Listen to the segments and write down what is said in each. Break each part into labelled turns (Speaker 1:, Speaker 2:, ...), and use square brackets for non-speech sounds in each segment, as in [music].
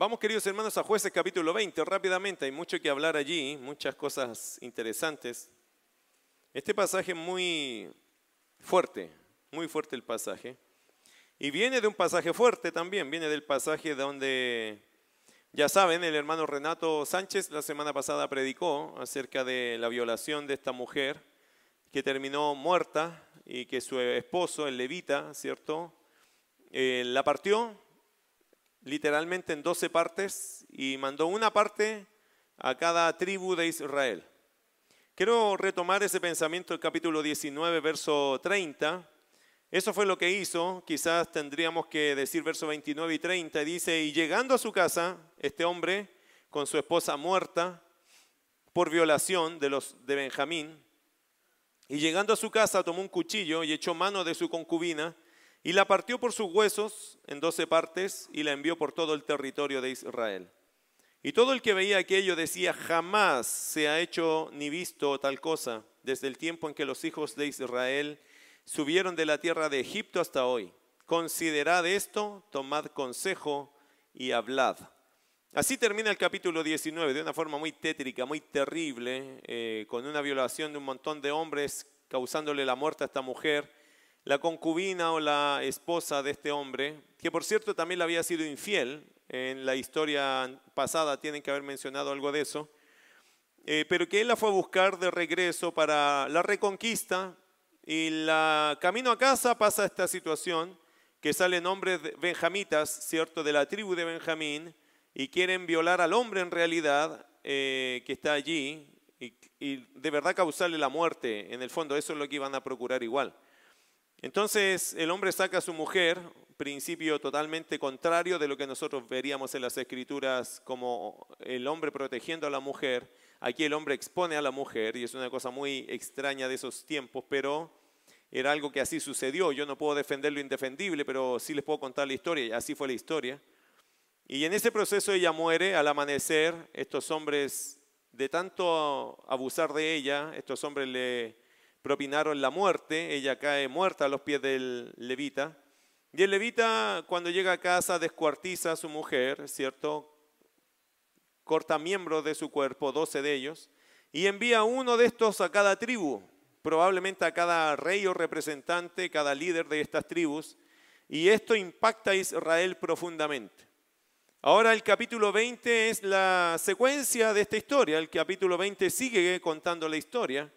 Speaker 1: Vamos, queridos hermanos, a jueces capítulo 20. Rápidamente, hay mucho que hablar allí, muchas cosas interesantes. Este pasaje es muy fuerte, muy fuerte el pasaje. Y viene de un pasaje fuerte también, viene del pasaje donde, ya saben, el hermano Renato Sánchez la semana pasada predicó acerca de la violación de esta mujer que terminó muerta y que su esposo, el levita, ¿cierto? Eh, la partió literalmente en 12 partes y mandó una parte a cada tribu de Israel. Quiero retomar ese pensamiento del capítulo 19, verso 30. Eso fue lo que hizo, quizás tendríamos que decir verso 29 y 30, dice, y llegando a su casa, este hombre, con su esposa muerta por violación de los de Benjamín, y llegando a su casa tomó un cuchillo y echó mano de su concubina, y la partió por sus huesos en doce partes y la envió por todo el territorio de Israel. Y todo el que veía aquello decía, jamás se ha hecho ni visto tal cosa desde el tiempo en que los hijos de Israel subieron de la tierra de Egipto hasta hoy. Considerad esto, tomad consejo y hablad. Así termina el capítulo 19 de una forma muy tétrica, muy terrible, eh, con una violación de un montón de hombres causándole la muerte a esta mujer la concubina o la esposa de este hombre, que por cierto también le había sido infiel, en la historia pasada tienen que haber mencionado algo de eso, eh, pero que él la fue a buscar de regreso para la reconquista y la camino a casa pasa esta situación que salen hombres benjamitas, ¿cierto?, de la tribu de Benjamín y quieren violar al hombre en realidad eh, que está allí y, y de verdad causarle la muerte. En el fondo eso es lo que iban a procurar igual. Entonces el hombre saca a su mujer, principio totalmente contrario de lo que nosotros veríamos en las escrituras como el hombre protegiendo a la mujer. Aquí el hombre expone a la mujer y es una cosa muy extraña de esos tiempos, pero era algo que así sucedió. Yo no puedo defender lo indefendible, pero sí les puedo contar la historia y así fue la historia. Y en ese proceso ella muere al amanecer. Estos hombres, de tanto abusar de ella, estos hombres le propinaron la muerte, ella cae muerta a los pies del levita. Y el levita cuando llega a casa descuartiza a su mujer, ¿cierto? Corta miembros de su cuerpo, doce de ellos, y envía uno de estos a cada tribu, probablemente a cada rey o representante, cada líder de estas tribus, y esto impacta a Israel profundamente. Ahora el capítulo 20 es la secuencia de esta historia, el capítulo 20 sigue contando la historia,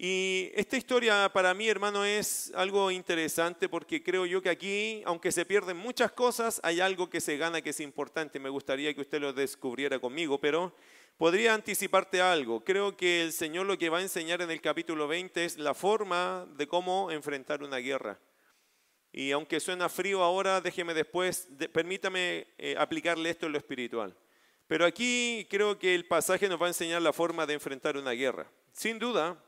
Speaker 1: y esta historia para mí, hermano, es algo interesante porque creo yo que aquí, aunque se pierden muchas cosas, hay algo que se gana que es importante. Me gustaría que usted lo descubriera conmigo, pero podría anticiparte algo. Creo que el Señor lo que va a enseñar en el capítulo 20 es la forma de cómo enfrentar una guerra. Y aunque suena frío ahora, déjeme después, permítame eh, aplicarle esto en lo espiritual. Pero aquí creo que el pasaje nos va a enseñar la forma de enfrentar una guerra. Sin duda,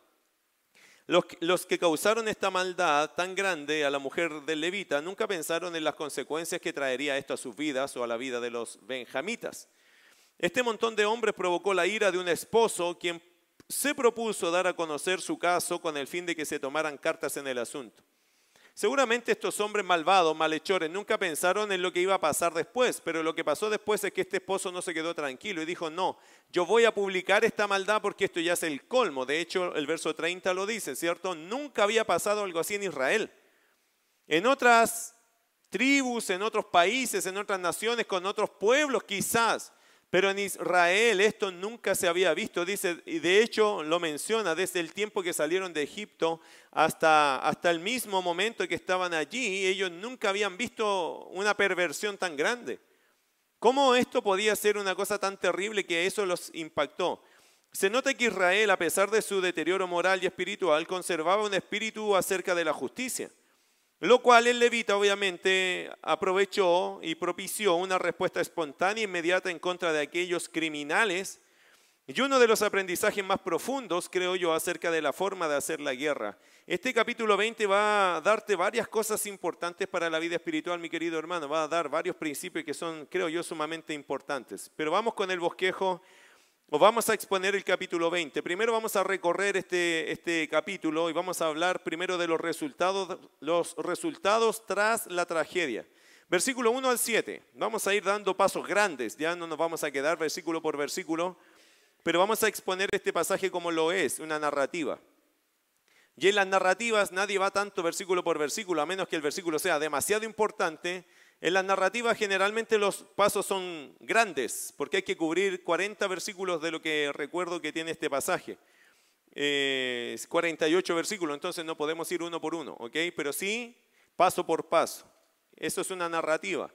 Speaker 1: los, que causaron esta maldad tan grande a la mujer del levita nunca pensaron en las consecuencias que traería esto a sus vidas o a la vida de los benjamitas. Este montón de hombres provocó la ira de un esposo quien se propuso dar a conocer su caso con el fin de que se tomaran cartas en el asunto. Seguramente estos hombres malvados, malhechores, nunca pensaron en lo que iba a pasar después, pero lo que pasó después es que este esposo no se quedó tranquilo y dijo, no, yo voy a publicar esta maldad porque esto ya es el colmo. De hecho, el verso 30 lo dice, ¿cierto? Nunca había pasado algo así en Israel. En otras tribus, en otros países, en otras naciones, con otros pueblos quizás, pero en Israel esto nunca se había visto, dice, y de hecho lo menciona, desde el tiempo que salieron de Egipto hasta, hasta el mismo momento que estaban allí, ellos nunca habían visto una perversión tan grande. ¿Cómo esto podía ser una cosa tan terrible que eso los impactó? Se nota que Israel, a pesar de su deterioro moral y espiritual, conservaba un espíritu acerca de la justicia. Lo cual el levita obviamente aprovechó y propició una respuesta espontánea e inmediata en contra de aquellos criminales. Y uno de los aprendizajes más profundos, creo yo, acerca de la forma de hacer la guerra. Este capítulo 20 va a darte varias cosas importantes para la vida espiritual, mi querido hermano. Va a dar varios principios que son, creo yo, sumamente importantes. Pero vamos con el bosquejo vamos a exponer el capítulo 20. Primero vamos a recorrer este, este capítulo y vamos a hablar primero de los resultados, los resultados tras la tragedia. Versículo 1 al 7. Vamos a ir dando pasos grandes, ya no nos vamos a quedar versículo por versículo, pero vamos a exponer este pasaje como lo es, una narrativa. Y en las narrativas nadie va tanto versículo por versículo, a menos que el versículo sea demasiado importante. En las narrativas generalmente los pasos son grandes, porque hay que cubrir 40 versículos de lo que recuerdo que tiene este pasaje. 48 versículos, entonces no podemos ir uno por uno, ¿ok? Pero sí, paso por paso. Eso es una narrativa.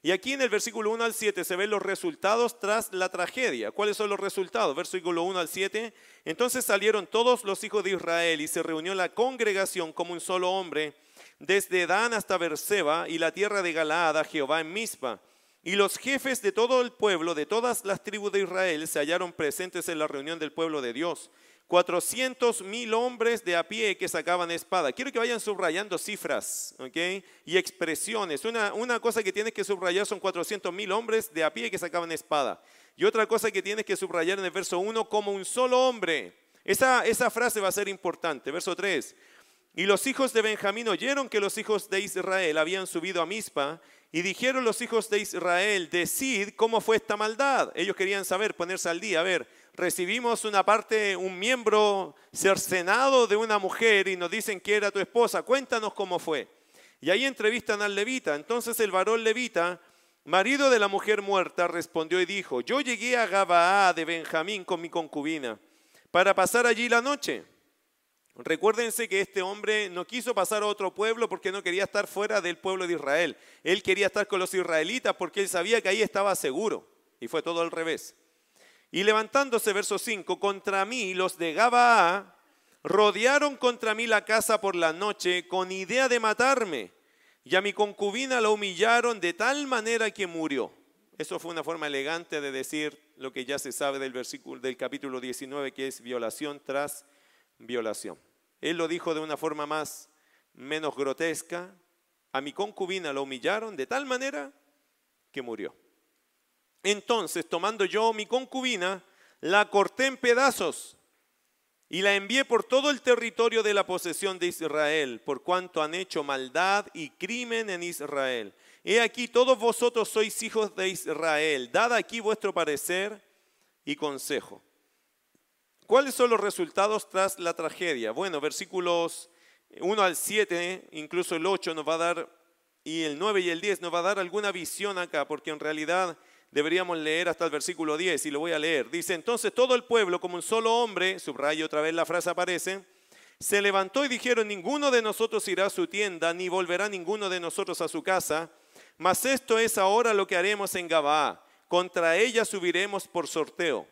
Speaker 1: Y aquí en el versículo 1 al 7 se ven los resultados tras la tragedia. ¿Cuáles son los resultados? Versículo 1 al 7. Entonces salieron todos los hijos de Israel y se reunió la congregación como un solo hombre, desde Dan hasta Berseba y la tierra de Galaad a Jehová en Mizpa. Y los jefes de todo el pueblo, de todas las tribus de Israel, se hallaron presentes en la reunión del pueblo de Dios. 400 mil hombres de a pie que sacaban espada. Quiero que vayan subrayando cifras y expresiones. Una, una cosa que tienes que subrayar son 400 mil hombres de a pie que sacaban espada. Y otra cosa que tienes que subrayar en el verso 1 como un solo hombre. Esa, esa frase va a ser importante. Verso 3. Y los hijos de Benjamín oyeron que los hijos de Israel habían subido a Mizpa y dijeron los hijos de Israel, decid cómo fue esta maldad. Ellos querían saber, ponerse al día, a ver, recibimos una parte, un miembro cercenado de una mujer y nos dicen que era tu esposa, cuéntanos cómo fue. Y ahí entrevistan al levita. Entonces el varón levita, marido de la mujer muerta, respondió y dijo, yo llegué a Gabaá de Benjamín con mi concubina para pasar allí la noche. Recuérdense que este hombre no quiso pasar a otro pueblo porque no quería estar fuera del pueblo de Israel. Él quería estar con los israelitas porque él sabía que ahí estaba seguro. Y fue todo al revés. Y levantándose, verso 5, contra mí los de Gabaa rodearon contra mí la casa por la noche con idea de matarme. Y a mi concubina la humillaron de tal manera que murió. Eso fue una forma elegante de decir lo que ya se sabe del versículo del capítulo 19 que es violación tras violación. Él lo dijo de una forma más menos grotesca. A mi concubina la humillaron de tal manera que murió. Entonces, tomando yo mi concubina, la corté en pedazos y la envié por todo el territorio de la posesión de Israel, por cuanto han hecho maldad y crimen en Israel. He aquí, todos vosotros sois hijos de Israel. Dad aquí vuestro parecer y consejo. ¿Cuáles son los resultados tras la tragedia? Bueno, versículos 1 al 7, incluso el 8 nos va a dar, y el 9 y el 10 nos va a dar alguna visión acá, porque en realidad deberíamos leer hasta el versículo 10 y lo voy a leer. Dice, entonces todo el pueblo, como un solo hombre, subrayo otra vez la frase aparece, se levantó y dijeron, ninguno de nosotros irá a su tienda, ni volverá ninguno de nosotros a su casa, mas esto es ahora lo que haremos en Gabaa, contra ella subiremos por sorteo.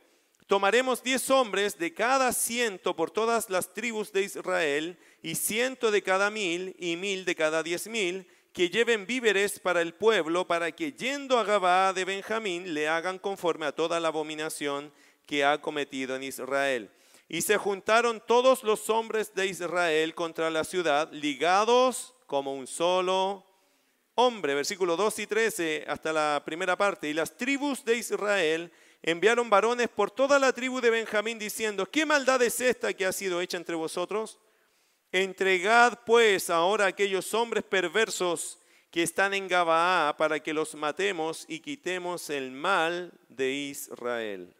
Speaker 1: Tomaremos diez hombres de cada ciento por todas las tribus de Israel, y ciento de cada mil, y mil de cada diez mil, que lleven víveres para el pueblo, para que yendo a Gabaa de Benjamín le hagan conforme a toda la abominación que ha cometido en Israel. Y se juntaron todos los hombres de Israel contra la ciudad, ligados como un solo hombre. Versículo 2 y 13 hasta la primera parte. Y las tribus de Israel enviaron varones por toda la tribu de Benjamín diciendo, ¿qué maldad es esta que ha sido hecha entre vosotros? Entregad pues ahora a aquellos hombres perversos que están en Gabaa para que los matemos y quitemos el mal de Israel.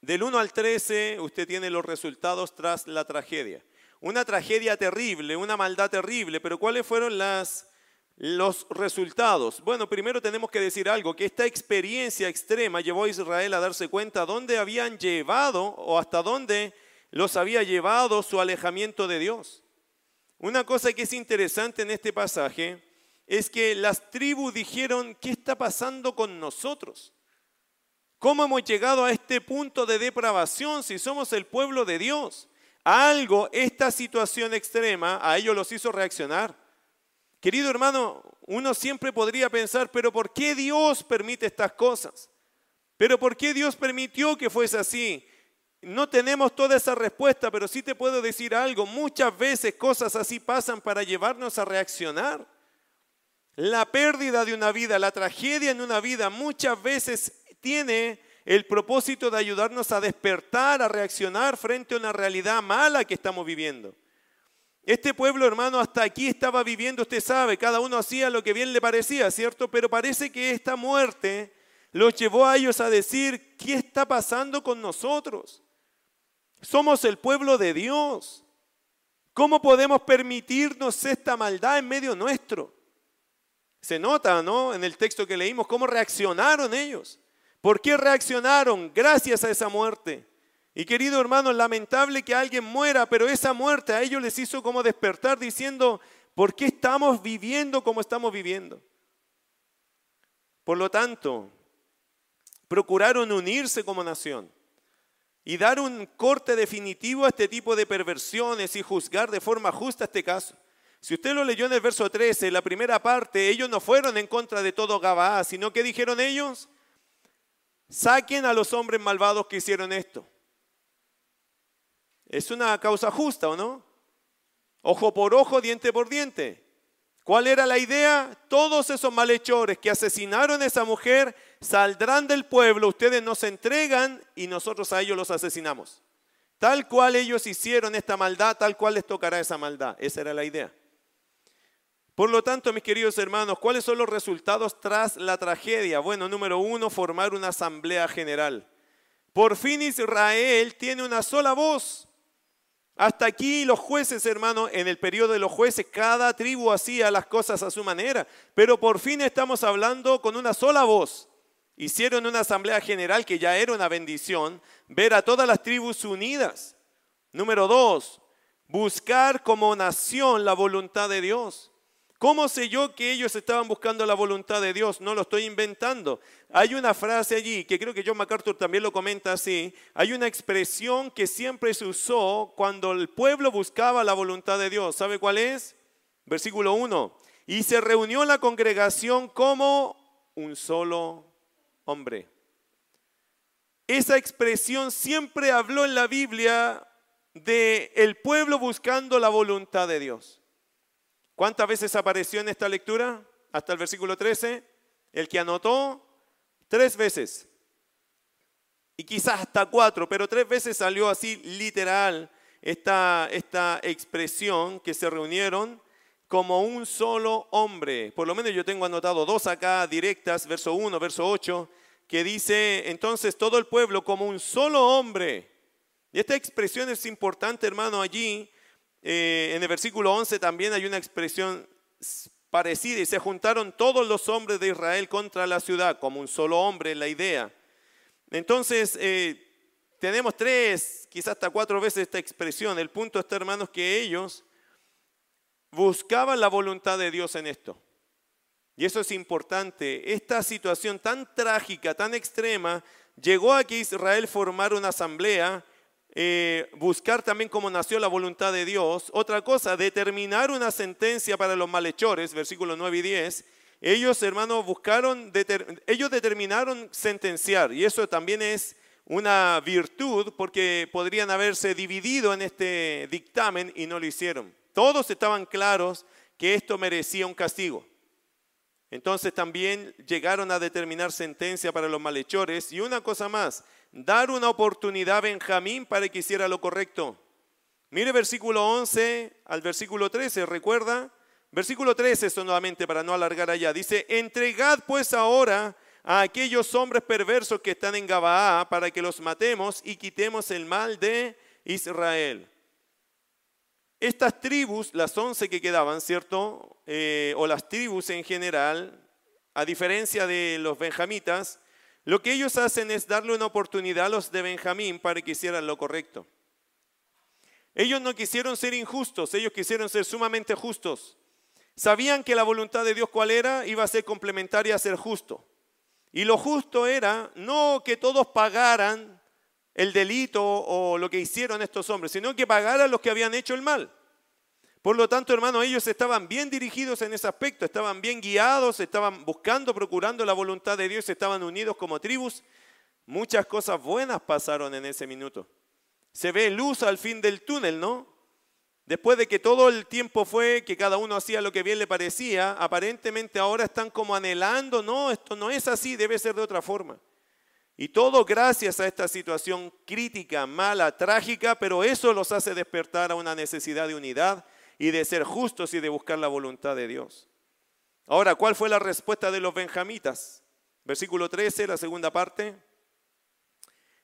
Speaker 1: Del 1 al 13 usted tiene los resultados tras la tragedia. Una tragedia terrible, una maldad terrible, pero ¿cuáles fueron las, los resultados? Bueno, primero tenemos que decir algo, que esta experiencia extrema llevó a Israel a darse cuenta dónde habían llevado o hasta dónde los había llevado su alejamiento de Dios. Una cosa que es interesante en este pasaje es que las tribus dijeron, ¿qué está pasando con nosotros? ¿Cómo hemos llegado a este punto de depravación si somos el pueblo de Dios? algo, esta situación extrema, a ellos los hizo reaccionar. Querido hermano, uno siempre podría pensar, pero ¿por qué Dios permite estas cosas? ¿Pero por qué Dios permitió que fuese así? No tenemos toda esa respuesta, pero sí te puedo decir algo. Muchas veces cosas así pasan para llevarnos a reaccionar. La pérdida de una vida, la tragedia en una vida, muchas veces tiene el propósito de ayudarnos a despertar, a reaccionar frente a una realidad mala que estamos viviendo. Este pueblo, hermano, hasta aquí estaba viviendo, usted sabe, cada uno hacía lo que bien le parecía, ¿cierto? Pero parece que esta muerte los llevó a ellos a decir, ¿qué está pasando con nosotros? Somos el pueblo de Dios. ¿Cómo podemos permitirnos esta maldad en medio nuestro? Se nota, ¿no? En el texto que leímos, cómo reaccionaron ellos. ¿Por qué reaccionaron? Gracias a esa muerte. Y querido hermano, lamentable que alguien muera, pero esa muerte a ellos les hizo como despertar diciendo, ¿por qué estamos viviendo como estamos viviendo? Por lo tanto, procuraron unirse como nación y dar un corte definitivo a este tipo de perversiones y juzgar de forma justa este caso. Si usted lo leyó en el verso 13, la primera parte, ellos no fueron en contra de todo Gabaa, sino que dijeron ellos, saquen a los hombres malvados que hicieron esto. Es una causa justa, ¿o no? Ojo por ojo, diente por diente. ¿Cuál era la idea? Todos esos malhechores que asesinaron a esa mujer saldrán del pueblo, ustedes nos entregan y nosotros a ellos los asesinamos. Tal cual ellos hicieron esta maldad, tal cual les tocará esa maldad. Esa era la idea. Por lo tanto, mis queridos hermanos, ¿cuáles son los resultados tras la tragedia? Bueno, número uno, formar una asamblea general. Por fin Israel tiene una sola voz. Hasta aquí los jueces, hermano, en el periodo de los jueces, cada tribu hacía las cosas a su manera, pero por fin estamos hablando con una sola voz. Hicieron una asamblea general que ya era una bendición, ver a todas las tribus unidas. Número dos, buscar como nación la voluntad de Dios. ¿Cómo sé yo que ellos estaban buscando la voluntad de Dios? No lo estoy inventando. Hay una frase allí que creo que John MacArthur también lo comenta así. Hay una expresión que siempre se usó cuando el pueblo buscaba la voluntad de Dios. ¿Sabe cuál es? Versículo 1. Y se reunió la congregación como un solo hombre. Esa expresión siempre habló en la Biblia de el pueblo buscando la voluntad de Dios. ¿Cuántas veces apareció en esta lectura? Hasta el versículo 13. El que anotó, tres veces. Y quizás hasta cuatro, pero tres veces salió así literal esta, esta expresión que se reunieron como un solo hombre. Por lo menos yo tengo anotado dos acá directas, verso 1, verso 8, que dice entonces todo el pueblo como un solo hombre. Y esta expresión es importante, hermano, allí eh, en el versículo 11 también hay una expresión parecida y se juntaron todos los hombres de Israel contra la ciudad como un solo hombre, la idea. Entonces, eh, tenemos tres, quizás hasta cuatro veces esta expresión. El punto está, hermanos, que ellos buscaban la voluntad de Dios en esto. Y eso es importante. Esta situación tan trágica, tan extrema, llegó a que Israel formara una asamblea eh, buscar también cómo nació la voluntad de Dios. Otra cosa, determinar una sentencia para los malhechores, versículos 9 y 10. Ellos, hermanos, buscaron, ellos determinaron sentenciar y eso también es una virtud porque podrían haberse dividido en este dictamen y no lo hicieron. Todos estaban claros que esto merecía un castigo. Entonces también llegaron a determinar sentencia para los malhechores y una cosa más, dar una oportunidad a Benjamín para que hiciera lo correcto. Mire versículo 11 al versículo 13, ¿recuerda? Versículo 13 solamente para no alargar allá. Dice, entregad pues ahora a aquellos hombres perversos que están en Gabaa para que los matemos y quitemos el mal de Israel. Estas tribus, las once que quedaban, ¿cierto? Eh, o las tribus en general, a diferencia de los benjamitas, lo que ellos hacen es darle una oportunidad a los de Benjamín para que hicieran lo correcto. Ellos no quisieron ser injustos, ellos quisieron ser sumamente justos. Sabían que la voluntad de Dios cuál era, iba a ser complementaria a ser justo. Y lo justo era no que todos pagaran el delito o lo que hicieron estos hombres, sino que pagaran los que habían hecho el mal. Por lo tanto, hermano, ellos estaban bien dirigidos en ese aspecto, estaban bien guiados, estaban buscando, procurando la voluntad de Dios, estaban unidos como tribus. Muchas cosas buenas pasaron en ese minuto. Se ve luz al fin del túnel, ¿no? Después de que todo el tiempo fue que cada uno hacía lo que bien le parecía, aparentemente ahora están como anhelando, no, esto no es así, debe ser de otra forma. Y todo gracias a esta situación crítica, mala, trágica, pero eso los hace despertar a una necesidad de unidad y de ser justos y de buscar la voluntad de Dios. Ahora, ¿cuál fue la respuesta de los benjamitas? Versículo 13, la segunda parte.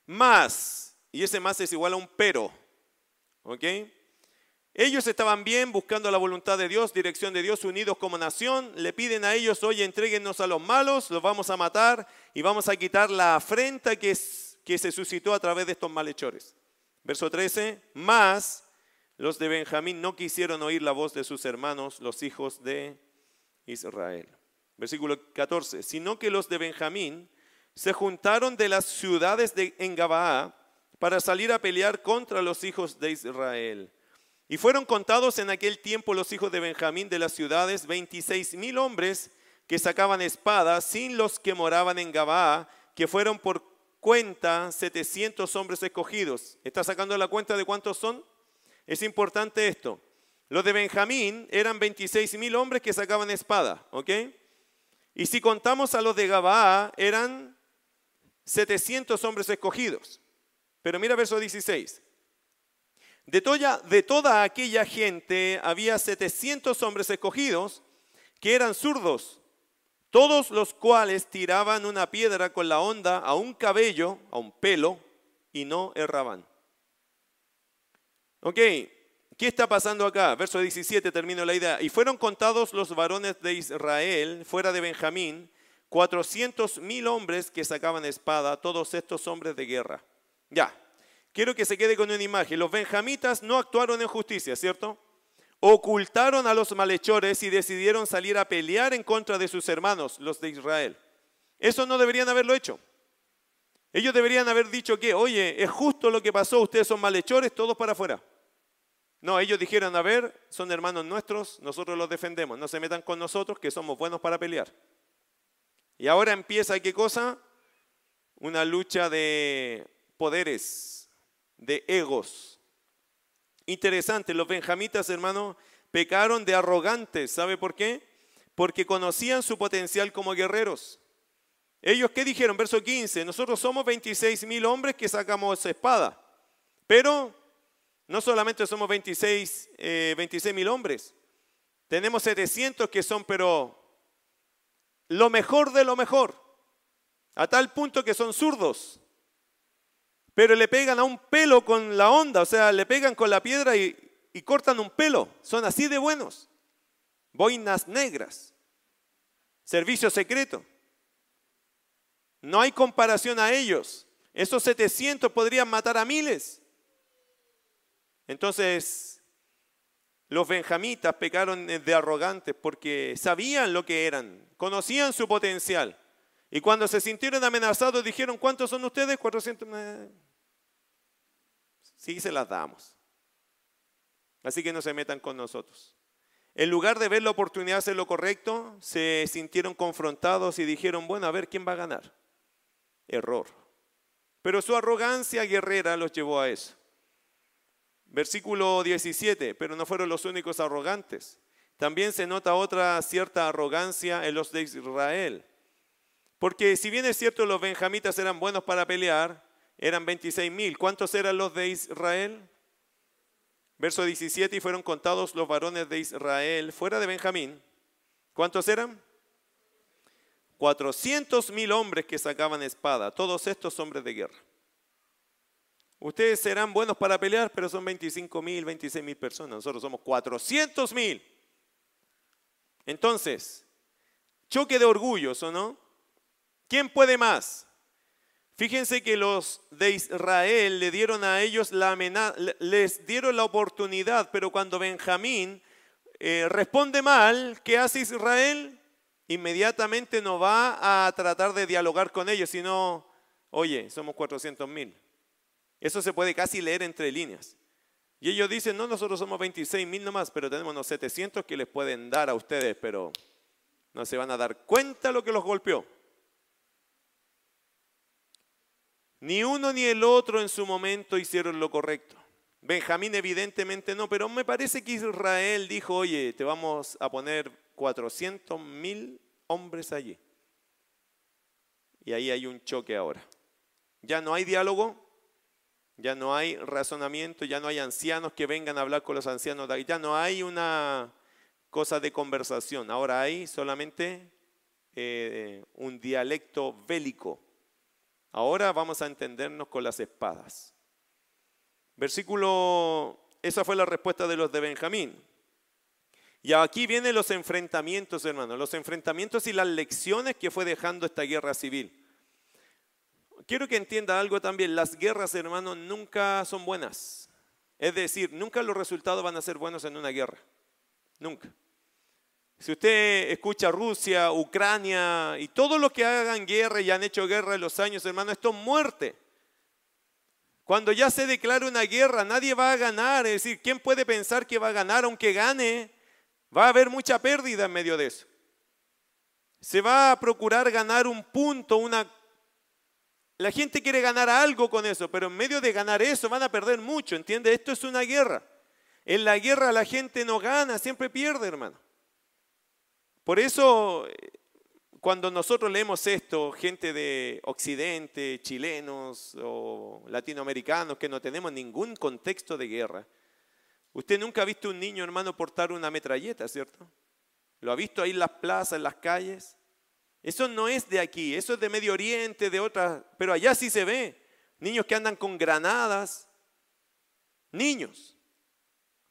Speaker 1: Más, y ese más es igual a un pero, ¿ok? Ellos estaban bien buscando la voluntad de Dios, dirección de Dios, unidos como nación. Le piden a ellos, oye, entréguenos a los malos, los vamos a matar y vamos a quitar la afrenta que, que se suscitó a través de estos malhechores. Verso 13, más los de Benjamín no quisieron oír la voz de sus hermanos, los hijos de Israel. Versículo 14, sino que los de Benjamín se juntaron de las ciudades de en para salir a pelear contra los hijos de Israel. Y fueron contados en aquel tiempo los hijos de Benjamín de las ciudades, 26 mil hombres que sacaban espadas, sin los que moraban en Gabaa, que fueron por cuenta 700 hombres escogidos. ¿Está sacando la cuenta de cuántos son? Es importante esto. Los de Benjamín eran 26 mil hombres que sacaban espada, ¿ok? Y si contamos a los de Gabaa, eran 700 hombres escogidos. Pero mira verso 16. De toda, aquella gente había 700 hombres escogidos que eran zurdos, todos los cuales tiraban una piedra con la onda a un cabello, a un pelo, y no erraban. Ok, ¿qué está pasando acá? Verso 17 termino la idea. Y fueron contados los varones de Israel, fuera de Benjamín, 400 mil hombres que sacaban espada, todos estos hombres de guerra. Ya, quiero que se quede con una imagen. Los benjamitas no actuaron en justicia, ¿cierto? Ocultaron a los malhechores y decidieron salir a pelear en contra de sus hermanos, los de Israel. Eso no deberían haberlo hecho. Ellos deberían haber dicho que, oye, es justo lo que pasó, ustedes son malhechores, todos para afuera. No, ellos dijeron, a ver, son hermanos nuestros, nosotros los defendemos, no se metan con nosotros, que somos buenos para pelear. Y ahora empieza, ¿qué cosa? Una lucha de poderes, de egos. Interesante, los benjamitas, hermano, pecaron de arrogantes. ¿Sabe por qué? Porque conocían su potencial como guerreros. Ellos, ¿qué dijeron? Verso 15, nosotros somos 26 mil hombres que sacamos espada, pero no solamente somos 26 eh, mil hombres, tenemos 700 que son, pero lo mejor de lo mejor, a tal punto que son zurdos, pero le pegan a un pelo con la onda, o sea, le pegan con la piedra y, cortan un pelo, son así de buenos, boinas negras, servicio secreto. No hay comparación a ellos. Esos 700 podrían matar a miles. Entonces, los benjamitas pecaron de arrogantes porque sabían lo que eran, conocían su potencial. Y cuando se sintieron amenazados dijeron, ¿cuántos son ustedes? 400. Sí, se las damos. Así que no se metan con nosotros. En lugar de ver la oportunidad de hacer lo correcto, se sintieron confrontados y dijeron, bueno, a ver, ¿quién va a ganar? Error. Pero su arrogancia guerrera los llevó a eso. Versículo 17, pero no fueron los únicos arrogantes. También se nota otra cierta arrogancia en los de Israel. Porque si bien es cierto los benjamitas eran buenos para pelear, eran 26 mil. ¿Cuántos eran los de Israel? Verso 17, y fueron contados los varones de Israel fuera de Benjamín. ¿Cuántos eran? 400 mil hombres que sacaban espada, todos estos hombres de guerra. Ustedes serán buenos para pelear, pero son 25 mil, 26 mil personas. Nosotros somos 400 mil. Entonces, choque de orgullos, ¿o no? ¿Quién puede más? Fíjense que los de Israel le dieron a ellos la les dieron la oportunidad, pero cuando Benjamín eh, responde mal, ¿qué hace Israel? Inmediatamente no va a tratar de dialogar con ellos, sino, oye, somos 400 mil. Eso se puede casi leer entre líneas. Y ellos dicen, no, nosotros somos 26 mil nomás, pero tenemos unos 700 que les pueden dar a ustedes, pero no se van a dar cuenta lo que los golpeó. Ni uno ni el otro en su momento hicieron lo correcto. Benjamín evidentemente no, pero me parece que Israel dijo, oye, te vamos a poner 400 mil hombres allí. Y ahí hay un choque ahora. Ya no hay diálogo, Ya no hay razonamiento, ya no hay ancianos que vengan a hablar con los ancianos, ya no hay una cosa de conversación, ahora hay solamente eh, un dialecto bélico. Ahora vamos a entendernos con las espadas. Versículo, esa fue la respuesta de los de Benjamín. Y aquí vienen los enfrentamientos, hermanos, los enfrentamientos y las lecciones que fue dejando esta guerra civil. Quiero que entienda algo también, las guerras, hermanos, nunca son buenas. Es decir, nunca los resultados van a ser buenos en una guerra. Nunca. Si usted escucha Rusia, Ucrania y todos los que hagan guerra y han hecho guerra en los años, hermano, esto es muerte. Cuando ya se declara una guerra, nadie va a ganar. Es decir, ¿quién puede pensar que va a ganar aunque gane? Va a haber mucha pérdida en medio de eso. Se va a procurar ganar un punto, una... La gente quiere ganar algo con eso, pero en medio de ganar eso van a perder mucho, ¿entiende? Esto es una guerra. En la guerra la gente no gana, siempre pierde, hermano. Por eso, cuando nosotros leemos esto, gente de Occidente, chilenos o latinoamericanos, que no tenemos ningún contexto de guerra, usted nunca ha visto un niño, hermano, portar una metralleta, ¿cierto? ¿Lo ha visto ahí en las plazas, en las calles? Eso no es de aquí, eso es de Medio Oriente, de otras, pero allá sí se ve. Niños que andan con granadas, niños,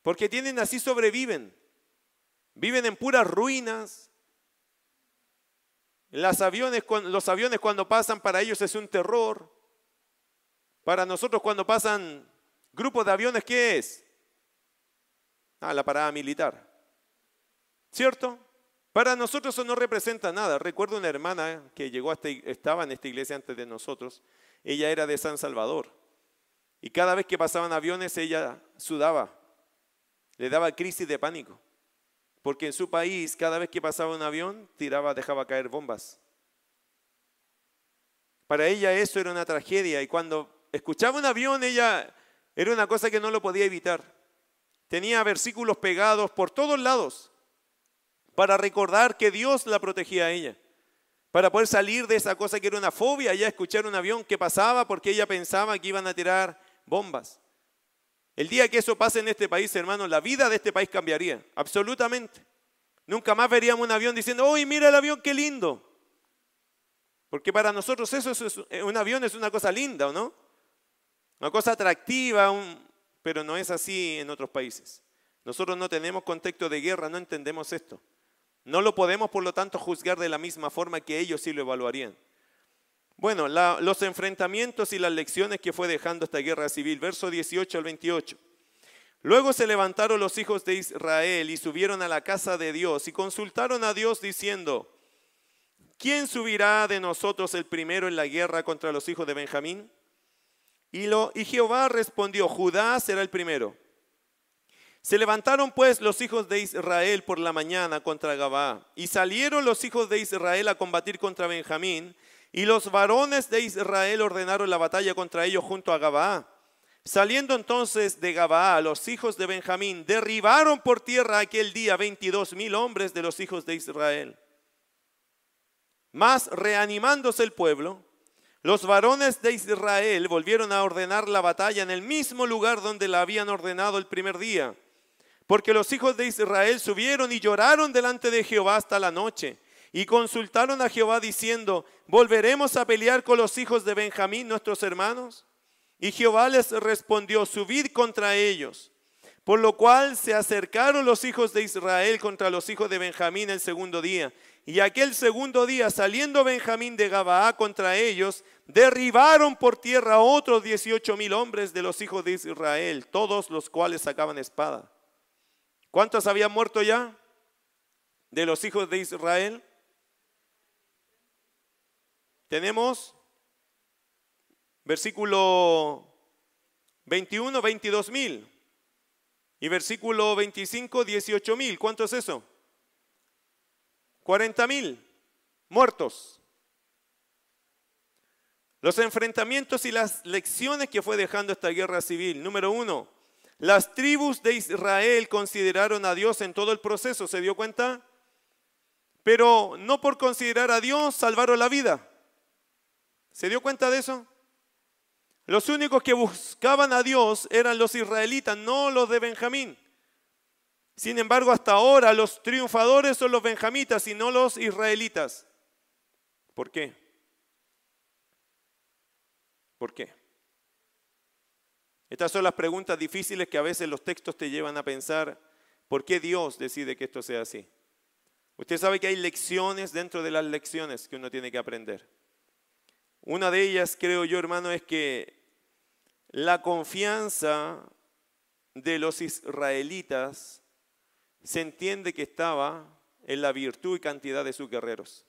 Speaker 1: porque tienen así sobreviven. Viven en puras ruinas. Los aviones, cuando pasan para ellos es un terror. Para nosotros cuando pasan grupos de aviones, ¿qué es? Ah, la parada militar. ¿Cierto? Para nosotros eso no representa nada. Recuerdo una hermana que llegó hasta, estaba en esta iglesia antes de nosotros. Ella era de San Salvador. Y cada vez que pasaban aviones ella sudaba. Le daba crisis de pánico. Porque en su país, cada vez que pasaba un avión, tiraba, dejaba caer bombas. Para ella eso era una tragedia y cuando escuchaba un avión, ella era una cosa que no lo podía evitar. Tenía versículos pegados por todos lados para recordar que Dios la protegía a ella. Para poder salir de esa cosa que era una fobia, ya escuchar un avión que pasaba porque ella pensaba que iban a tirar bombas. El día que eso pase en este país, hermano, la vida de este país cambiaría, absolutamente. Nunca más veríamos un avión diciendo, ¡Uy, mira el avión, qué lindo! Porque para nosotros eso es, un avión es una cosa linda, ¿o no? Una cosa atractiva, pero no es así en otros países. Nosotros no tenemos contexto de guerra, no entendemos esto. No lo podemos, por lo tanto, juzgar de la misma forma que ellos sí lo evaluarían. Bueno, los enfrentamientos y las lecciones que fue dejando esta guerra civil, verso 18 al 28. Luego se levantaron los hijos de Israel y subieron a la casa de Dios y consultaron a Dios diciendo, ¿quién subirá de nosotros el primero en la guerra contra los hijos de Benjamín? Y, lo, y Jehová respondió, Judá será el primero. Se levantaron pues los hijos de Israel por la mañana contra Gabá y salieron los hijos de Israel a combatir contra Benjamín y los varones de Israel ordenaron la batalla contra ellos junto a Gabaa. Saliendo entonces de Gabaa, los hijos de Benjamín derribaron por tierra aquel día veintidós mil hombres de los hijos de Israel. Mas reanimándose el pueblo, los varones de Israel volvieron a ordenar la batalla en el mismo lugar donde la habían ordenado el primer día, porque los hijos de Israel subieron y lloraron delante de Jehová hasta la noche y consultaron a Jehová diciendo, ¿volveremos a pelear con los hijos de Benjamín, nuestros hermanos? Y Jehová les respondió, subid contra ellos. Por lo cual se acercaron los hijos de Israel contra los hijos de Benjamín el segundo día. Y aquel segundo día, saliendo Benjamín de Gabaá contra ellos, derribaron por tierra otros dieciocho mil hombres de los hijos de Israel, todos los cuales sacaban espada. ¿Cuántos habían muerto ya de los hijos de Israel? Tenemos versículo 21, 22 mil. Y versículo 25, 18 mil. ¿Cuánto es eso? 40 mil muertos. Los enfrentamientos y las lecciones que fue dejando esta guerra civil. Número uno, las tribus de Israel consideraron a Dios en todo el proceso. ¿Se dio cuenta? Pero no por considerar a Dios salvaron la vida. ¿Se dio cuenta de eso? Los únicos que buscaban a Dios eran los israelitas, no los de Benjamín. Sin embargo, hasta ahora los triunfadores son los benjamitas y no los israelitas. ¿Por qué? ¿Por qué? Estas son las preguntas difíciles que a veces los textos te llevan a pensar, ¿por qué Dios decide que esto sea así? Usted sabe que hay lecciones dentro de las lecciones que uno tiene que aprender. Una de ellas, creo yo, hermano, es que la confianza de los israelitas se entiende que estaba en la virtud y cantidad de sus guerreros.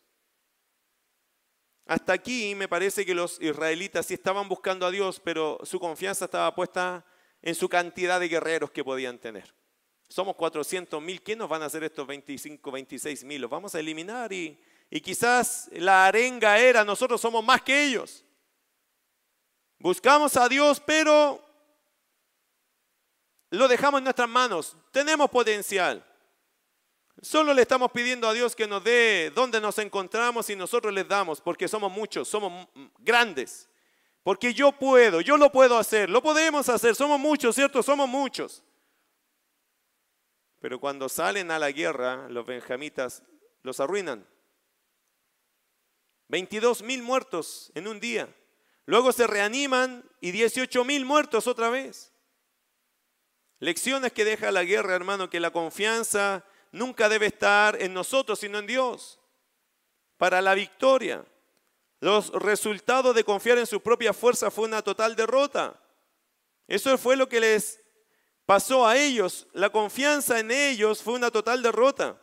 Speaker 1: Hasta aquí me parece que los israelitas sí estaban buscando a Dios, pero su confianza estaba puesta en su cantidad de guerreros que podían tener. Somos 400 mil, ¿qué nos van a hacer estos 25, 26 mil? Los vamos a eliminar y, y quizás la arenga era, nosotros somos más que ellos. Buscamos a Dios, pero lo dejamos en nuestras manos. Tenemos potencial. Solo le estamos pidiendo a Dios que nos dé dónde nos encontramos y nosotros les damos, porque somos muchos, somos grandes. Porque yo puedo, yo lo puedo hacer, lo podemos hacer, somos muchos, ¿cierto? Somos muchos. Pero cuando salen a la guerra, los benjamitas los arruinan. 22 mil muertos en un día. Luego se reaniman y 18 mil muertos otra vez. Lecciones que deja la guerra, hermano, que la confianza nunca debe estar en nosotros, sino en Dios. Para la victoria. Los resultados de confiar en su propia fuerza fue una total derrota. Eso fue lo que les pasó a ellos. La confianza en ellos fue una total derrota.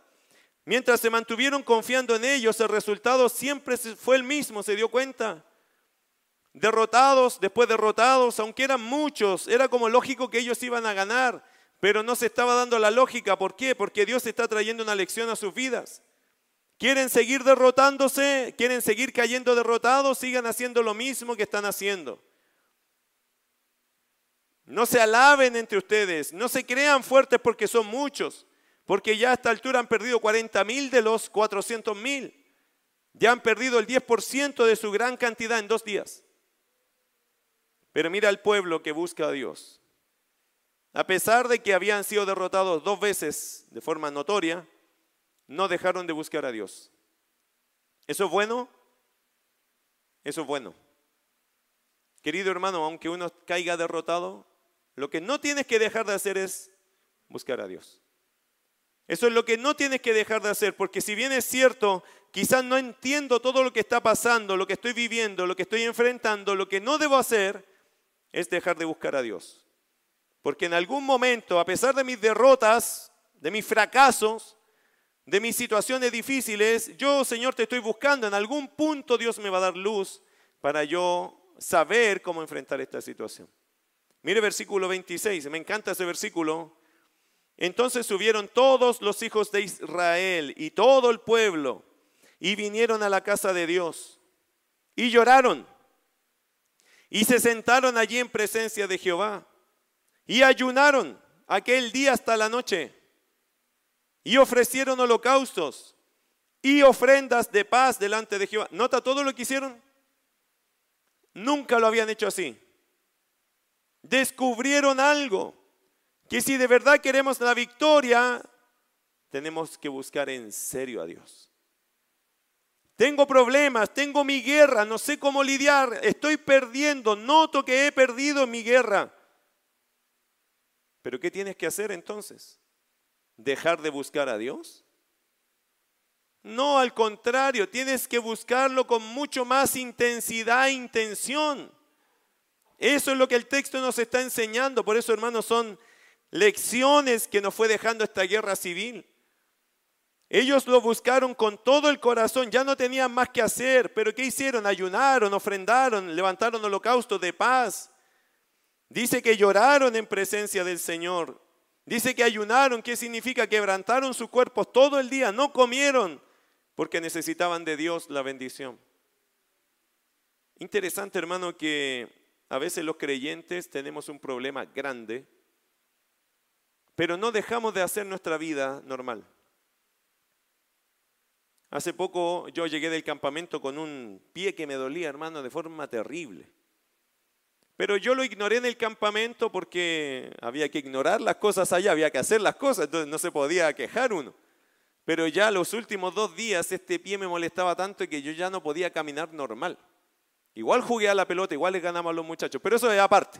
Speaker 1: Mientras se mantuvieron confiando en ellos, el resultado siempre fue el mismo, ¿se dio cuenta? derrotados, después derrotados, aunque eran muchos, era como lógico que ellos iban a ganar, pero no se estaba dando la lógica. ¿Por qué? Porque Dios está trayendo una lección a sus vidas. ¿Quieren seguir derrotándose? ¿Quieren seguir cayendo derrotados? Sigan haciendo lo mismo que están haciendo. No se alaben entre ustedes, no se crean fuertes porque son muchos, porque ya a esta altura han perdido 40 mil de los 400 mil. Ya han perdido el 10% de su gran cantidad en dos días. Pero mira al pueblo que busca a Dios. A pesar de que habían sido derrotados dos veces de forma notoria, no dejaron de buscar a Dios. ¿Eso es bueno? Eso es bueno. Querido hermano, aunque uno caiga derrotado, lo que no tienes que dejar de hacer es buscar a Dios. Eso es lo que no tienes que dejar de hacer, porque si bien es cierto, quizás no entiendo todo lo que está pasando, lo que estoy viviendo, lo que estoy enfrentando, lo que no debo hacer es dejar de buscar a Dios. Porque en algún momento, a pesar de mis derrotas, de mis fracasos, de mis situaciones difíciles, yo, Señor, te estoy buscando. En algún punto Dios me va a dar luz para yo saber cómo enfrentar esta situación. Mire versículo 26, me encanta ese versículo. Entonces subieron todos los hijos de Israel y todo el pueblo y vinieron a la casa de Dios y lloraron y se sentaron allí en presencia de Jehová y ayunaron aquel día hasta la noche y ofrecieron holocaustos y ofrendas de paz delante de Jehová. ¿Nota todo lo que hicieron? Nunca lo habían hecho así. Descubrieron algo, que si de verdad queremos la victoria, tenemos que buscar en serio a Dios. Tengo problemas, tengo mi guerra, no sé cómo lidiar, estoy perdiendo, noto que he perdido mi guerra. Pero ¿qué tienes que hacer entonces? ¿Dejar de buscar a Dios? No, al contrario, tienes que buscarlo con mucho más intensidad e intención. Eso es lo que el texto nos está enseñando. Por eso, hermanos, son lecciones que nos fue dejando esta guerra civil. Ellos lo buscaron con todo el corazón, ya no tenían más que hacer, pero ¿qué hicieron? Ayunaron, ofrendaron, levantaron holocaustos de paz. Dice que lloraron en presencia del Señor. Dice que ayunaron, ¿qué significa? Quebrantaron sus cuerpos todo el día, no comieron porque necesitaban de Dios la bendición. Interesante, hermano, que a veces los creyentes tenemos un problema grande, pero no dejamos de hacer nuestra vida normal. Hace poco yo llegué del campamento con un pie que me dolía, hermano, de forma terrible. Pero yo lo ignoré en el campamento porque había que ignorar las cosas allá, había que hacer las cosas, entonces no se podía quejar uno. Pero ya los últimos dos días este pie me molestaba tanto que yo ya no podía caminar normal. Igual jugué a la pelota, igual les ganamos a los muchachos, pero eso es aparte.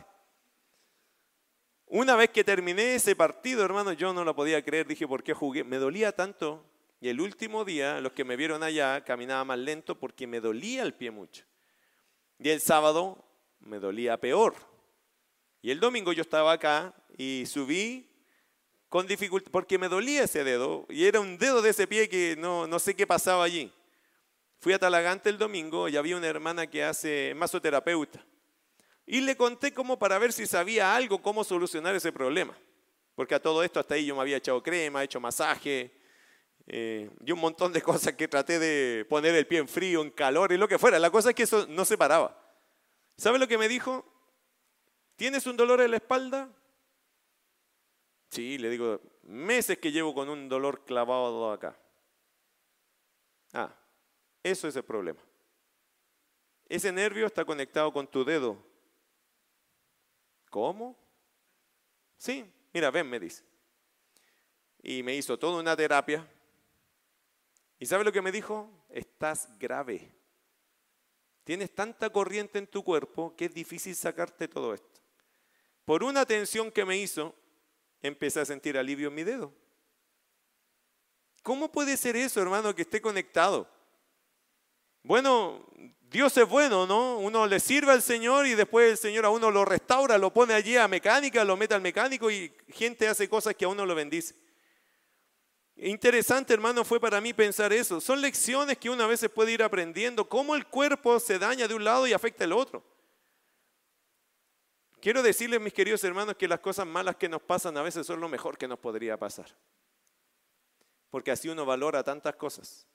Speaker 1: Una vez que terminé ese partido, hermano, yo no lo podía creer. Dije, ¿por qué jugué? Me dolía tanto. Y el último día, los que me vieron allá, caminaba más lento porque me dolía el pie mucho. Y el sábado me dolía peor. Y el domingo yo estaba acá y subí con dificultad, porque me dolía ese dedo. Y era un dedo de ese pie que no, no sé qué pasaba allí. Fui a Talagante el domingo y había una hermana que hace masoterapeuta. Y le conté como para ver si sabía algo, cómo solucionar ese problema. Porque a todo esto hasta ahí yo me había echado crema, hecho masaje eh, y un montón de [laughs] cosas que traté de poner el pie en frío, en calor y lo que fuera. La cosa es que eso no se paraba. ¿Sabe lo que me dijo? ¿Tienes un dolor en la espalda? Sí, le digo, meses que llevo con un dolor clavado acá. Ah, eso es el problema. Ese nervio está conectado con tu dedo ¿Cómo? Sí, mira, ven, me dice. Y me hizo toda una terapia. ¿Y sabe lo que me dijo? Estás grave. Tienes tanta corriente en tu cuerpo que es difícil sacarte todo esto. Por una tensión que me hizo, empecé a sentir alivio en mi dedo. ¿Cómo puede ser eso, hermano, que esté conectado? Bueno, Dios es bueno, ¿no? Uno le sirve al Señor y después el Señor a uno lo restaura, lo pone allí a mecánica, lo mete al mecánico y gente hace cosas que a uno lo bendice. Interesante, hermano, fue para mí pensar eso. Son lecciones que uno a veces puede ir aprendiendo, cómo el cuerpo se daña de un lado y afecta al otro. Quiero decirles, mis queridos hermanos, que las cosas malas que nos pasan a veces son lo mejor que nos podría pasar. Porque así uno valora tantas cosas.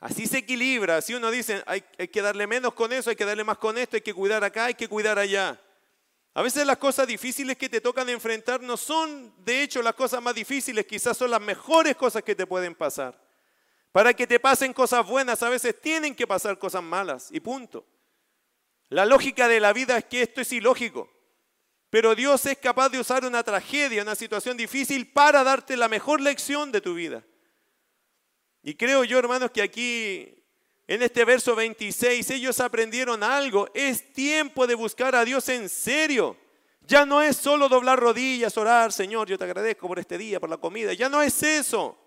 Speaker 1: Así se equilibra, así uno dice, hay, que darle menos con eso, hay que darle más con esto, hay que cuidar acá, hay que cuidar allá. A veces las cosas difíciles que te tocan enfrentar no son, de hecho, las cosas más difíciles, quizás son las mejores cosas que te pueden pasar. Para que te pasen cosas buenas, a veces tienen que pasar cosas malas y punto. La lógica de la vida es que esto es ilógico. Pero Dios es capaz de usar una tragedia, una situación difícil para darte la mejor lección de tu vida. Y creo yo, hermanos, que aquí, en este verso 26, ellos aprendieron algo. Es tiempo de buscar a Dios en serio. Ya no es solo doblar rodillas, orar, Señor, yo te agradezco por este día, por la comida. Ya no es eso.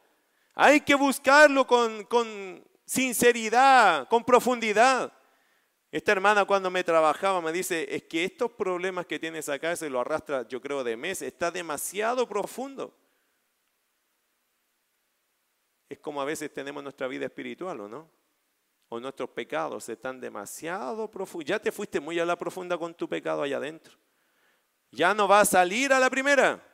Speaker 1: Hay que buscarlo con, con sinceridad, con profundidad. Esta hermana cuando me trabajaba me dice, es que estos problemas que tienes acá, se lo arrastra yo creo de meses, está demasiado profundo es como a veces tenemos nuestra vida espiritual, ¿o no? O nuestros pecados están demasiado profundos. Ya te fuiste muy a la profunda con tu pecado allá adentro. Ya no va a salir a la primera.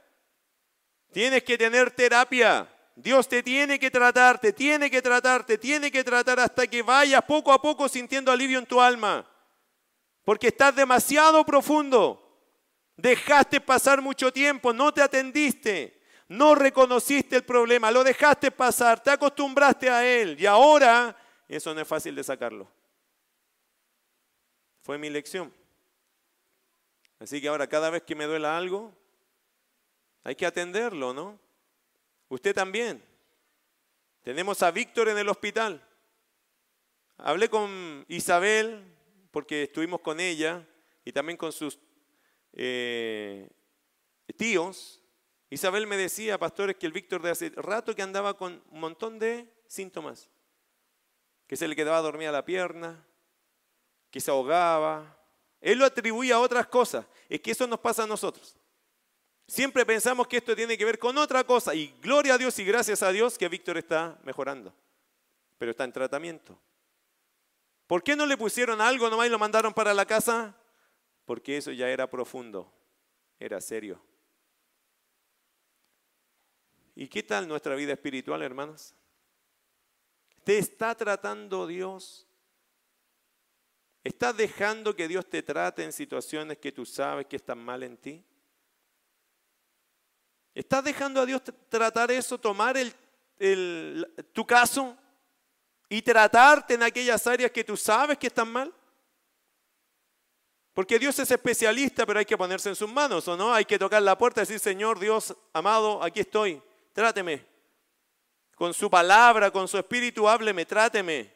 Speaker 1: Tienes que tener terapia. Dios te tiene que tratar, te tiene que tratar, te tiene que tratar hasta que vayas poco a poco sintiendo alivio en tu alma. Porque estás demasiado profundo. Dejaste pasar mucho tiempo, no te atendiste. No reconociste el problema, lo dejaste pasar, te acostumbraste a él y ahora eso no es fácil de sacarlo. Fue mi lección. Así que ahora cada vez que me duela algo, hay que atenderlo, ¿no? Usted también. Tenemos a Víctor en el hospital. Hablé con Isabel porque estuvimos con ella y también con sus eh, tíos Isabel me decía, pastores, que el Víctor de hace rato que andaba con un montón de síntomas. Que se le quedaba dormida la pierna, que se ahogaba. Él lo atribuía a otras cosas. Es que eso nos pasa a nosotros. Siempre pensamos que esto tiene que ver con otra cosa. Y gloria a Dios y gracias a Dios que Víctor está mejorando. Pero está en tratamiento. ¿Por qué no le pusieron algo nomás y lo mandaron para la casa? Porque eso ya era profundo, era serio. ¿Y qué tal nuestra vida espiritual, hermanos? ¿Te está tratando Dios? ¿Estás dejando que Dios te trate en situaciones que tú sabes que están mal en ti? ¿Estás dejando a Dios tratar eso, tomar el, tu caso y tratarte en aquellas áreas que tú sabes que están mal? Porque Dios es especialista, pero hay que ponerse en sus manos, ¿o no? Hay que tocar la puerta y decir, Señor Dios amado, aquí estoy, tráteme. Con su palabra, con su espíritu, hábleme, tráteme.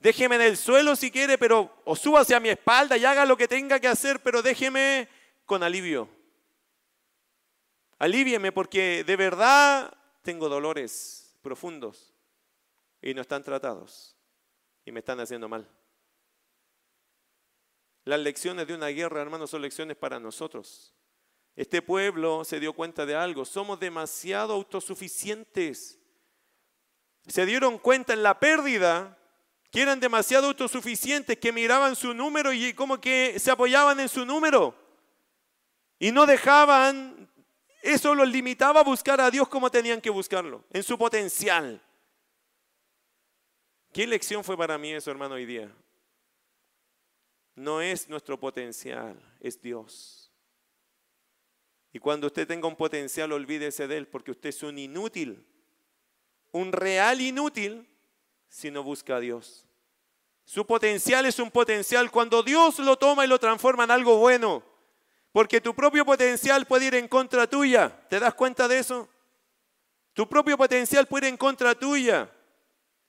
Speaker 1: Déjeme en el suelo si quiere, pero o suba hacia mi espalda y haga lo que tenga que hacer, pero déjeme con alivio. Alívieme porque de verdad tengo dolores profundos y no están tratados y me están haciendo mal. Las lecciones de una guerra, hermanos, son lecciones para nosotros. Este pueblo se dio cuenta de algo, somos demasiado autosuficientes. Se dieron cuenta en la pérdida que eran demasiado autosuficientes, que miraban su número y como que se apoyaban en su número. Y no dejaban, eso los limitaba a buscar a Dios como tenían que buscarlo, en su potencial. ¿Qué lección fue para mí eso, hermano, hoy día? No es nuestro potencial, es Dios. Y cuando usted tenga un potencial, olvídese de él, porque usted es un inútil, un real inútil si no busca a Dios. Su potencial es un potencial cuando Dios lo toma y lo transforma en algo bueno. Porque tu propio potencial puede ir en contra tuya. ¿Te das cuenta de eso? Tu propio potencial puede ir en contra tuya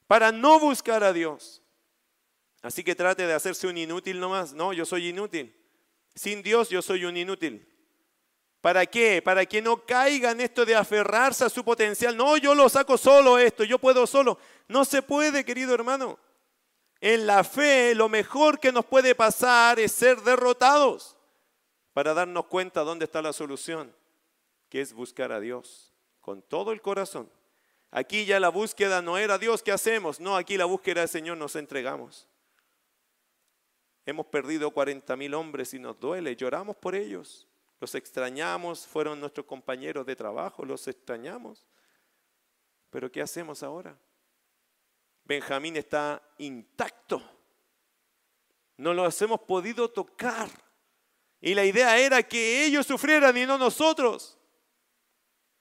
Speaker 1: para no buscar a Dios. Así que trate de hacerse un inútil nomás. No, yo soy inútil. Sin Dios yo soy un inútil. ¿Para qué? Para que no caiga en esto de aferrarse a su potencial. No, yo lo saco solo esto, yo puedo solo. No se puede, querido hermano. En la fe lo mejor que nos puede pasar es ser derrotados para darnos cuenta dónde está la solución, que es buscar a Dios con todo el corazón. Aquí ya la búsqueda no era Dios, ¿qué hacemos? No, aquí la búsqueda del Señor nos entregamos. Hemos perdido 40 mil hombres y nos duele, lloramos por ellos. Los extrañamos, fueron nuestros compañeros de trabajo, los extrañamos. Pero ¿qué hacemos ahora? Benjamín está intacto. No los hemos podido tocar. Y la idea era que ellos sufrieran y no nosotros.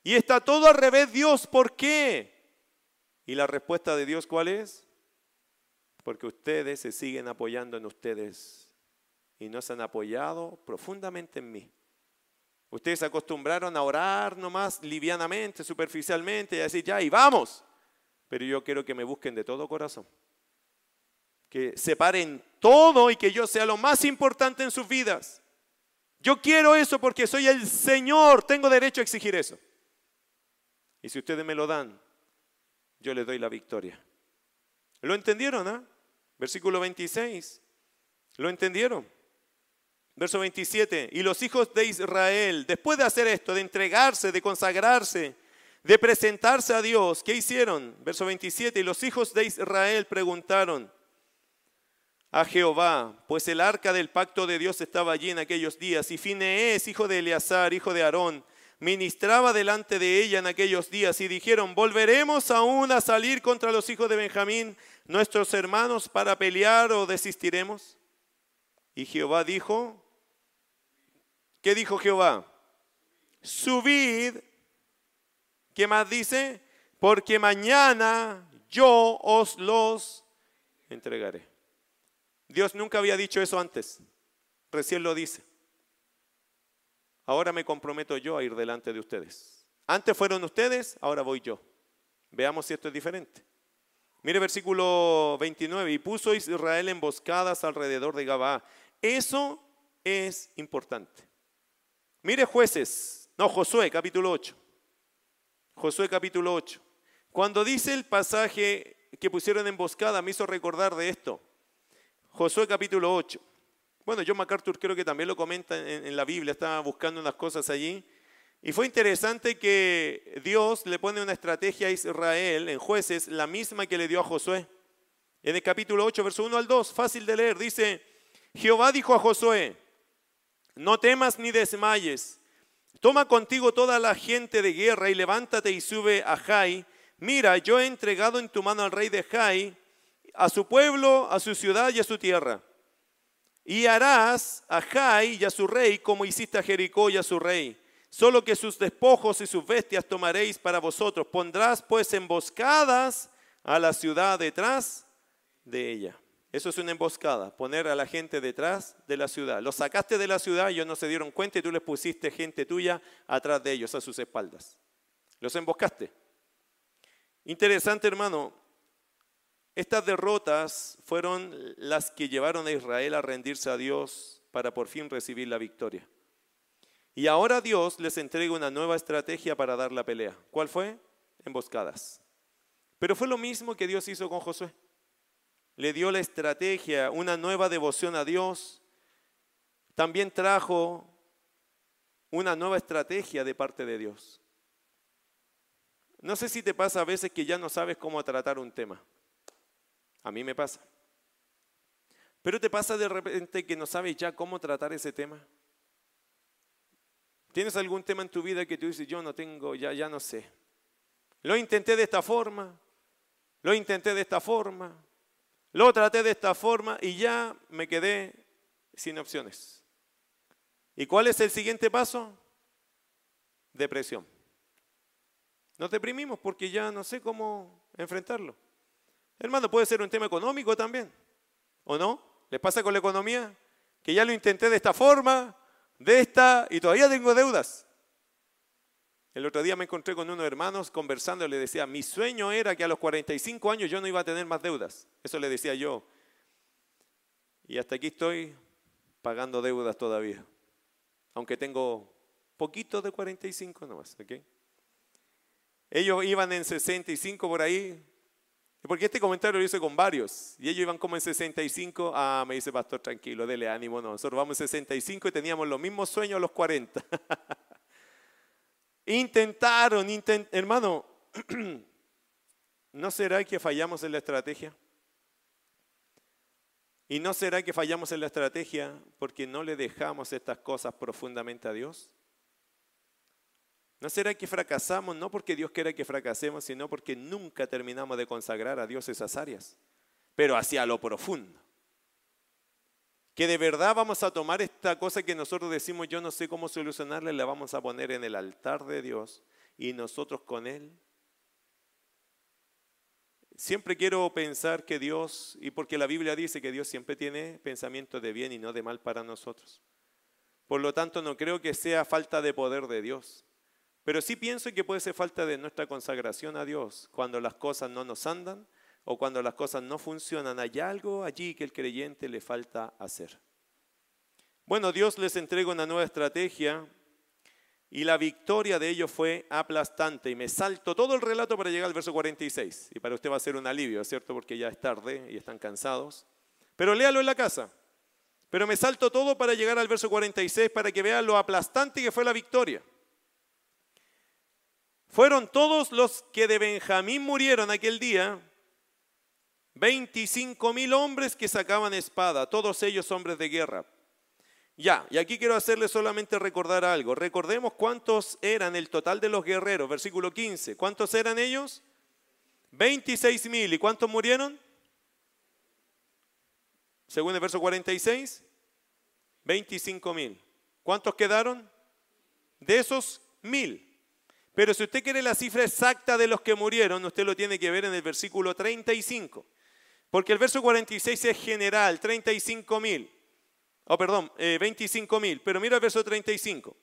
Speaker 1: Y está todo al revés Dios. ¿Por qué? Y la respuesta de Dios cuál es? Porque ustedes se siguen apoyando en ustedes y no se han apoyado profundamente en mí. Ustedes se acostumbraron a orar nomás livianamente, superficialmente y a decir, ya, y vamos. Pero yo quiero que me busquen de todo corazón. Que separen todo y que yo sea lo más importante en sus vidas. Yo quiero eso porque soy el Señor, tengo derecho a exigir eso. Y si ustedes me lo dan, yo les doy la victoria. ¿Lo entendieron? Ah? Versículo 26. ¿Lo entendieron? Verso 27, y los hijos de Israel, después de hacer esto, de entregarse, de consagrarse, de presentarse a Dios, ¿qué hicieron? Verso 27, y los hijos de Israel preguntaron a Jehová, pues el arca del pacto de Dios estaba allí en aquellos días, y Finees, hijo de Eleazar, hijo de Aarón, ministraba delante de ella en aquellos días, y dijeron, ¿volveremos aún a salir contra los hijos de Benjamín, nuestros hermanos, para pelear o desistiremos? Y Jehová dijo, ¿Qué dijo Jehová? Subid. ¿Qué más dice? Porque mañana yo os los entregaré. Dios nunca había dicho eso antes. Recién lo dice. Ahora me comprometo yo a ir delante de ustedes. Antes fueron ustedes, ahora voy yo. Veamos si esto es diferente. Mire versículo 29. Y puso Israel emboscadas alrededor de Gabá. Eso es importante. Mire jueces, no, Josué capítulo 8. Josué capítulo 8. Cuando dice el pasaje que pusieron emboscada, me hizo recordar de esto. Josué capítulo 8. Bueno, John MacArthur creo que también lo comenta en, en la Biblia, estaba buscando unas cosas allí. Y fue interesante que Dios le pone una estrategia a Israel en jueces, la misma que le dio a Josué. En el capítulo 8, verso 1 al 2, fácil de leer, dice, Jehová dijo a Josué, no temas ni desmayes. Toma contigo toda la gente de guerra y levántate y sube a Jai. Mira, yo he entregado en tu mano al rey de Jai, a su pueblo, a su ciudad y a su tierra. Y harás a Jai y a su rey como hiciste a Jericó y a su rey. Solo que sus despojos y sus bestias tomaréis para vosotros. Pondrás pues emboscadas a la ciudad detrás de ella. Eso es una emboscada, poner a la gente detrás de la ciudad. Los sacaste de la ciudad, ellos no se dieron cuenta y tú les pusiste gente tuya atrás de ellos, a sus espaldas. Los emboscaste. Interesante, hermano. Estas derrotas fueron las que llevaron a Israel a rendirse a Dios para por fin recibir la victoria. Y ahora Dios les entrega una nueva estrategia para dar la pelea. ¿Cuál fue? Emboscadas. Pero fue lo mismo que Dios hizo con Josué le dio la estrategia, una nueva devoción a Dios, también trajo una nueva estrategia de parte de Dios. No sé si te pasa a veces que ya no sabes cómo tratar un tema. A mí me pasa. Pero te pasa de repente que no sabes ya cómo tratar ese tema. ¿Tienes algún tema en tu vida que tú dices, yo no tengo, ya, ya no sé? Lo intenté de esta forma, lo intenté de esta forma, lo traté de esta forma y ya me quedé sin opciones. ¿Y cuál es el siguiente paso? Depresión. Nos deprimimos porque ya no sé cómo enfrentarlo. Hermano, puede ser un tema económico también, ¿o no? ¿Les pasa con la economía? Que ya lo intenté de esta forma, de esta, y todavía tengo deudas. El otro día me encontré con unos hermanos conversando y le decía, mi sueño era que a los 45 años yo no iba a tener más deudas. Eso le decía yo. Y hasta aquí estoy pagando deudas todavía. Aunque tengo poquito de 45 nomás. ¿okay? Ellos iban en 65 por ahí. Porque este comentario lo hice con varios. Y ellos iban como en 65. Ah, me dice pastor, tranquilo, dele ánimo. No, nosotros vamos en 65 y teníamos los mismos sueños a los 40. [laughs] Intentaron, hermano, [clears throat] ¿no será que fallamos en la estrategia? ¿Y no será que fallamos en la estrategia porque no le dejamos estas cosas profundamente a Dios? ¿No será que fracasamos no porque Dios quiera que fracasemos, sino porque nunca terminamos de consagrar a Dios esas áreas, pero hacia lo profundo? Que de verdad vamos a tomar esta cosa que nosotros decimos, yo no sé cómo solucionarla, la vamos a poner en el altar de Dios y nosotros con Él. Siempre quiero pensar que Dios, y porque la Biblia dice que Dios siempre tiene pensamientos de bien y no de mal para nosotros. Por lo tanto, no creo que sea falta de poder de Dios. Pero sí pienso que puede ser falta de nuestra consagración a Dios cuando las cosas no nos andan o cuando las cosas no funcionan, hay algo allí que el creyente le falta hacer. Bueno, Dios les entrega una nueva estrategia y la victoria de ellos fue aplastante. Y me salto todo el relato para llegar al verso 46. Y para usted va a ser un alivio, ¿cierto? Porque ya es tarde y están cansados. Pero léalo en la casa. Pero me salto todo para llegar al verso 46 para que vean lo aplastante que fue la victoria. Fueron todos los que de Benjamín murieron aquel día 25 mil hombres que sacaban espada, todos ellos hombres de guerra. Ya, y aquí quiero hacerles solamente recordar algo. Recordemos cuántos eran el total de los guerreros, versículo 15. ¿Cuántos eran ellos? 26 mil. ¿Y cuántos murieron? Según el verso 46, 25 mil. ¿Cuántos quedaron? De esos mil. Pero si usted quiere la cifra exacta de los que murieron, usted lo tiene que ver en el versículo 35. Porque el verso 46 es general, 35 mil. Oh, perdón, 25 eh, mil. Pero mira el verso 35.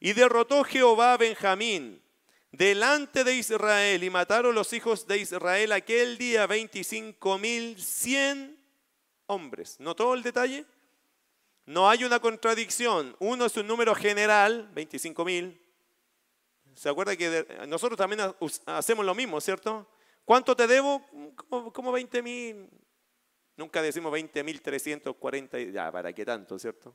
Speaker 1: Y derrotó Jehová a Benjamín delante de Israel y mataron los hijos de Israel aquel día 25 mil 100 hombres. ¿Notó el detalle? No hay una contradicción. Uno es un número general, 25 mil. ¿Se acuerda que nosotros también hacemos lo mismo, cierto? ¿Cuánto te debo? Como, 20 mil. Nunca decimos 20 mil 340. Ya, ¿para qué tanto, cierto?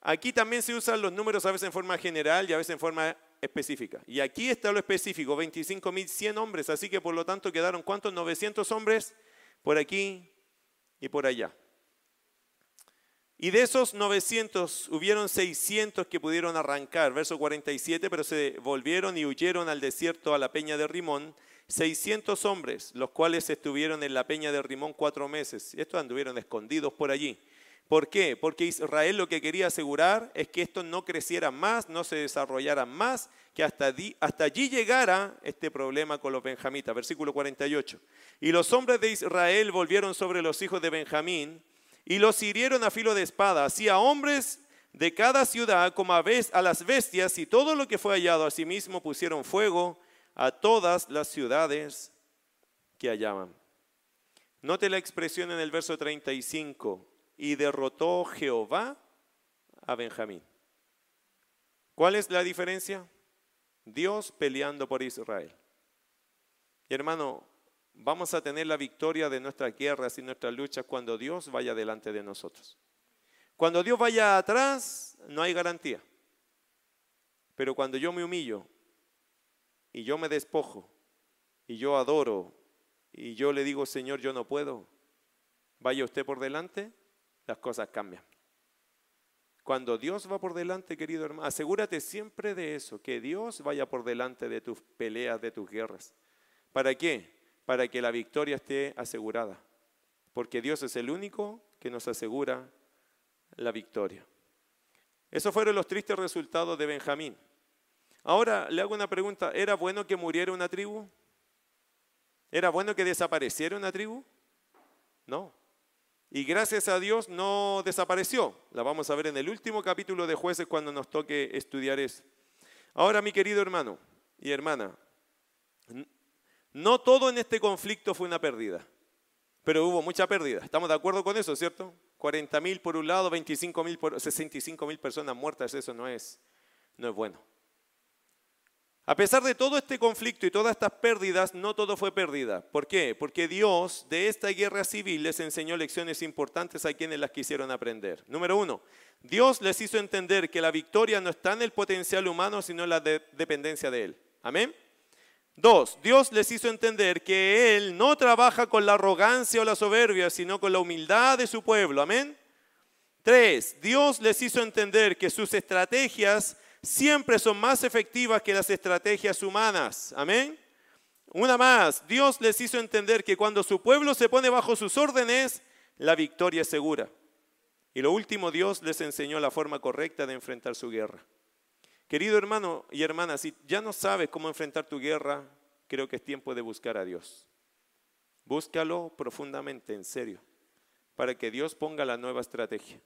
Speaker 1: Aquí también se usan los números a veces en forma general y a veces en forma específica. Y aquí está lo específico, 25 mil 100 hombres. Así que por lo tanto quedaron cuántos? 900 hombres por aquí y por allá. Y de esos 900 hubieron 600 que pudieron arrancar, verso 47, pero se volvieron y huyeron al desierto a la peña de Rimón 600 hombres, los cuales estuvieron en la peña de Rimón cuatro meses. Estos anduvieron escondidos por allí. ¿Por qué? Porque Israel lo que quería asegurar es que esto no creciera más, no se desarrollara más, que hasta, allí llegara este problema con los benjamitas. Versículo 48. Y los hombres de Israel volvieron sobre los hijos de Benjamín y los hirieron a filo de espada, así a hombres de cada ciudad como a, a las bestias y todo lo que fue hallado. Asimismo pusieron fuego a todas las ciudades que hallaban. Note la expresión en el verso 35 y derrotó Jehová a Benjamín. ¿Cuál es la diferencia? Dios peleando por Israel. Y hermano, vamos a tener la victoria de nuestras guerras y nuestras luchas cuando Dios vaya delante de nosotros. Cuando Dios vaya atrás, no hay garantía. Pero cuando yo me humillo y yo me despojo y yo adoro y yo le digo, Señor, yo no puedo, vaya usted por delante, las cosas cambian. Cuando Dios va por delante, querido hermano, asegúrate siempre de eso, que Dios vaya por delante de tus peleas, de tus guerras. ¿Para qué? Para que la victoria esté asegurada. Porque Dios es el único que nos asegura la victoria. Esos fueron los tristes resultados de Benjamín. Ahora le hago una pregunta, ¿era bueno que muriera una tribu? ¿Era bueno que desapareciera una tribu? No. Y gracias a Dios no desapareció. La vamos a ver en el último capítulo de jueces cuando nos toque estudiar eso. Ahora, mi querido hermano y hermana, no todo en este conflicto fue una pérdida, pero hubo mucha pérdida. ¿Estamos de acuerdo con eso, cierto? 40 mil por un lado, 25 mil por 65 mil personas muertas, eso no es, no es bueno. A pesar de todo este conflicto y todas estas pérdidas, no todo fue pérdida. ¿Por qué? Porque Dios de esta guerra civil les enseñó lecciones importantes a quienes las quisieron aprender. Número uno, Dios les hizo entender que la victoria no está en el potencial humano, sino en la dependencia de Él. Amén. Dos, Dios les hizo entender que Él no trabaja con la arrogancia o la soberbia, sino con la humildad de su pueblo. Amén. Tres, Dios les hizo entender que sus estrategias siempre son más efectivas que las estrategias humanas. Amén. Una más, Dios les hizo entender que cuando su pueblo se pone bajo sus órdenes, la victoria es segura. Y lo último, Dios les enseñó la forma correcta de enfrentar su guerra. Querido hermano y hermana, si ya no sabes cómo enfrentar tu guerra, creo que es tiempo de buscar a Dios. Búscalo profundamente, en serio, para que Dios ponga la nueva estrategia.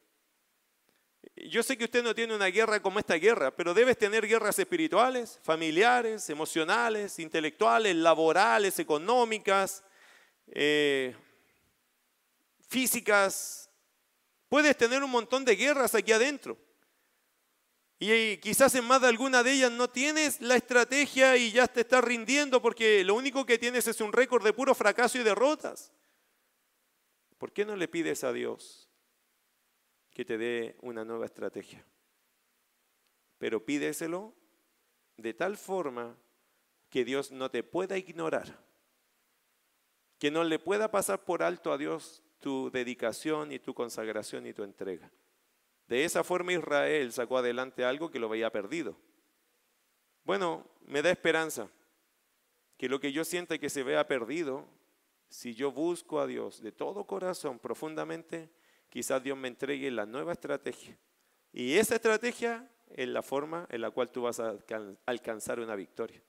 Speaker 1: Yo sé que usted no tiene una guerra como esta guerra, pero debes tener guerras espirituales, familiares, emocionales, intelectuales, laborales, económicas, eh, físicas. Puedes tener un montón de guerras aquí adentro. Y quizás en más de alguna de ellas no tienes la estrategia y ya te estás rindiendo porque lo único que tienes es un récord de puro fracaso y derrotas. ¿Por qué no le pides a Dios que te dé una nueva estrategia. Pero pídeselo de tal forma que Dios no te pueda ignorar, que no le pueda pasar por alto a Dios tu dedicación y tu consagración y tu entrega. De esa forma Israel sacó adelante algo que lo veía perdido. Bueno, me da esperanza que lo que yo sienta que se vea perdido, si yo busco a Dios de todo corazón profundamente, quizás Dios me entregue la nueva estrategia. Y esa estrategia es la forma en la cual tú vas a alcanzar una victoria.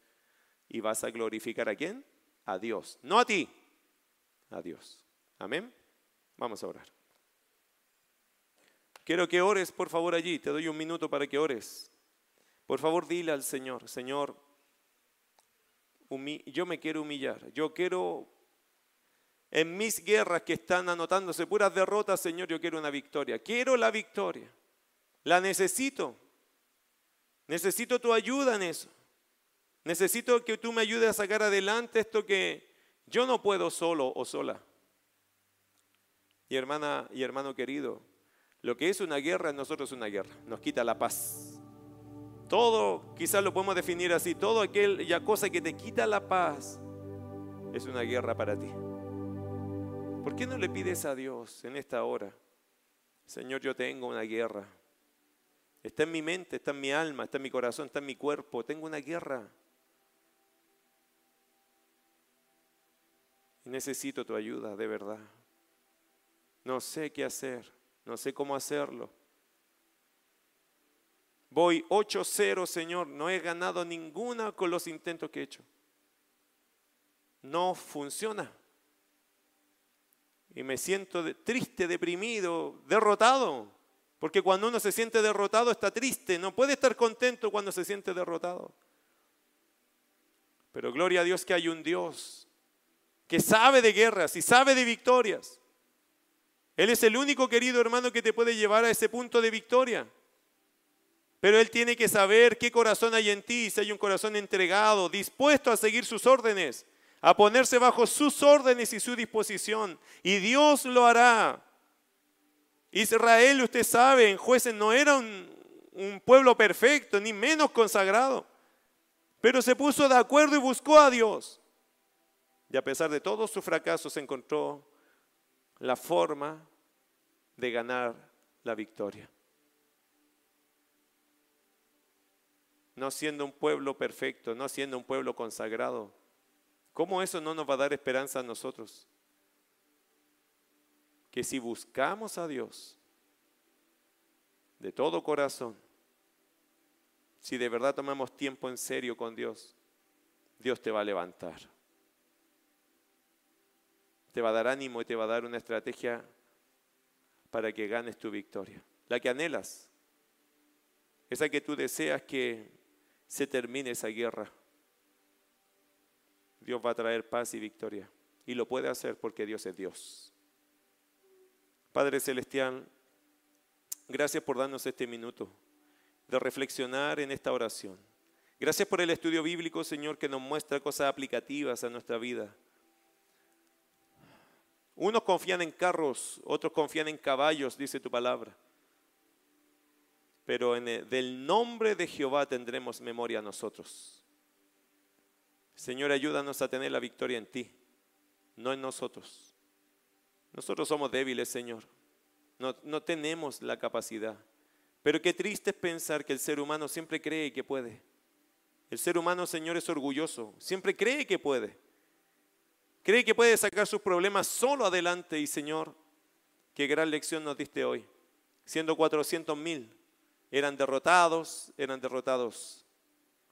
Speaker 1: Y vas a glorificar a quién? A Dios. No a ti, a Dios. Amén. Vamos a orar. Quiero que ores, por favor, allí. Te doy un minuto para que ores. Por favor, dile al Señor, Señor, yo me quiero humillar. Yo quiero en mis guerras que están anotándose puras derrotas, Señor, yo quiero una victoria. Quiero la victoria. La necesito. Necesito tu ayuda en eso. Necesito que tú me ayudes a sacar adelante esto que yo no puedo solo o sola. Y hermana y hermano querido, lo que es una guerra en nosotros es una guerra. Nos quita la paz. Todo, quizás lo podemos definir así, todo aquella cosa que te quita la paz es una guerra para ti. ¿Por qué no le pides a Dios en esta hora? Señor, yo tengo una guerra. Está en mi mente, está en mi alma, está en mi corazón, está en mi cuerpo. Tengo una guerra. Y necesito tu ayuda, de verdad. No sé qué hacer. no sé cómo hacerlo. Voy 8-0, Señor, no he ganado ninguna con los intentos que he hecho. No funciona. Y me siento triste, deprimido, derrotado. Porque cuando uno se siente derrotado está triste, no puede estar contento cuando se siente derrotado. Pero gloria a Dios que hay un Dios que sabe de guerras y sabe de victorias. Él es el único querido hermano que te puede llevar a ese punto de victoria. Pero Él tiene que saber qué corazón hay en ti, si hay un corazón entregado, dispuesto a seguir sus órdenes, a ponerse bajo sus órdenes y su disposición. Y Dios lo hará. Israel, usted sabe, en jueces no era un, pueblo perfecto, ni menos consagrado. Pero se puso de acuerdo y buscó a Dios. Y a pesar de todos sus fracasos encontró la forma de ganar la victoria. No siendo un pueblo perfecto, no siendo un pueblo consagrado. ¿Cómo eso no nos va a dar esperanza a nosotros? Que si buscamos a Dios de todo corazón, si de verdad tomamos tiempo en serio con Dios, Dios te va a levantar. Te va a dar ánimo y te va a dar una estrategia para que ganes tu victoria. La que anhelas. Esa que tú deseas que se termine esa guerra. Dios va a traer paz y victoria. Y lo puede hacer porque Dios es Dios. Padre Celestial, gracias por darnos este minuto de reflexionar en esta oración. Gracias por el estudio bíblico, Señor, que nos muestra cosas aplicativas a nuestra vida. Unos confían en carros, otros confían en caballos, dice tu palabra. Pero en el, del nombre de Jehová tendremos memoria nosotros. Señor, ayúdanos a tener la victoria en ti, no en nosotros. Nosotros somos débiles, Señor. No, no tenemos la capacidad. Pero qué triste es pensar que el ser humano siempre cree que puede. El ser humano, Señor, es orgulloso. Siempre cree que puede. Cree que puede sacar sus problemas solo adelante. Y, Señor, qué gran lección nos diste hoy. Siendo 400 mil, eran derrotados, eran derrotados.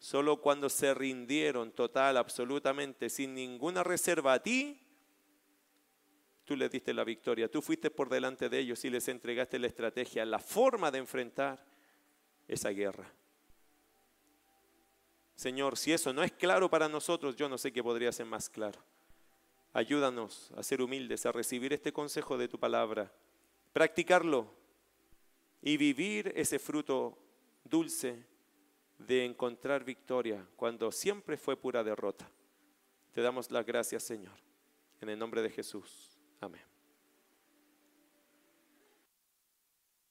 Speaker 1: Solo cuando se rindieron total, absolutamente, sin ninguna reserva a ti, tú les diste la victoria, tú fuiste por delante de ellos y les entregaste la estrategia, la forma de enfrentar esa guerra. Señor, si eso no es claro para nosotros, yo no sé qué podría ser más claro. Ayúdanos a ser humildes, a recibir este consejo de tu palabra, practicarlo y vivir ese fruto dulce de encontrar victoria cuando siempre fue pura derrota. Te damos las gracias, Señor, en el nombre de Jesús. Amén.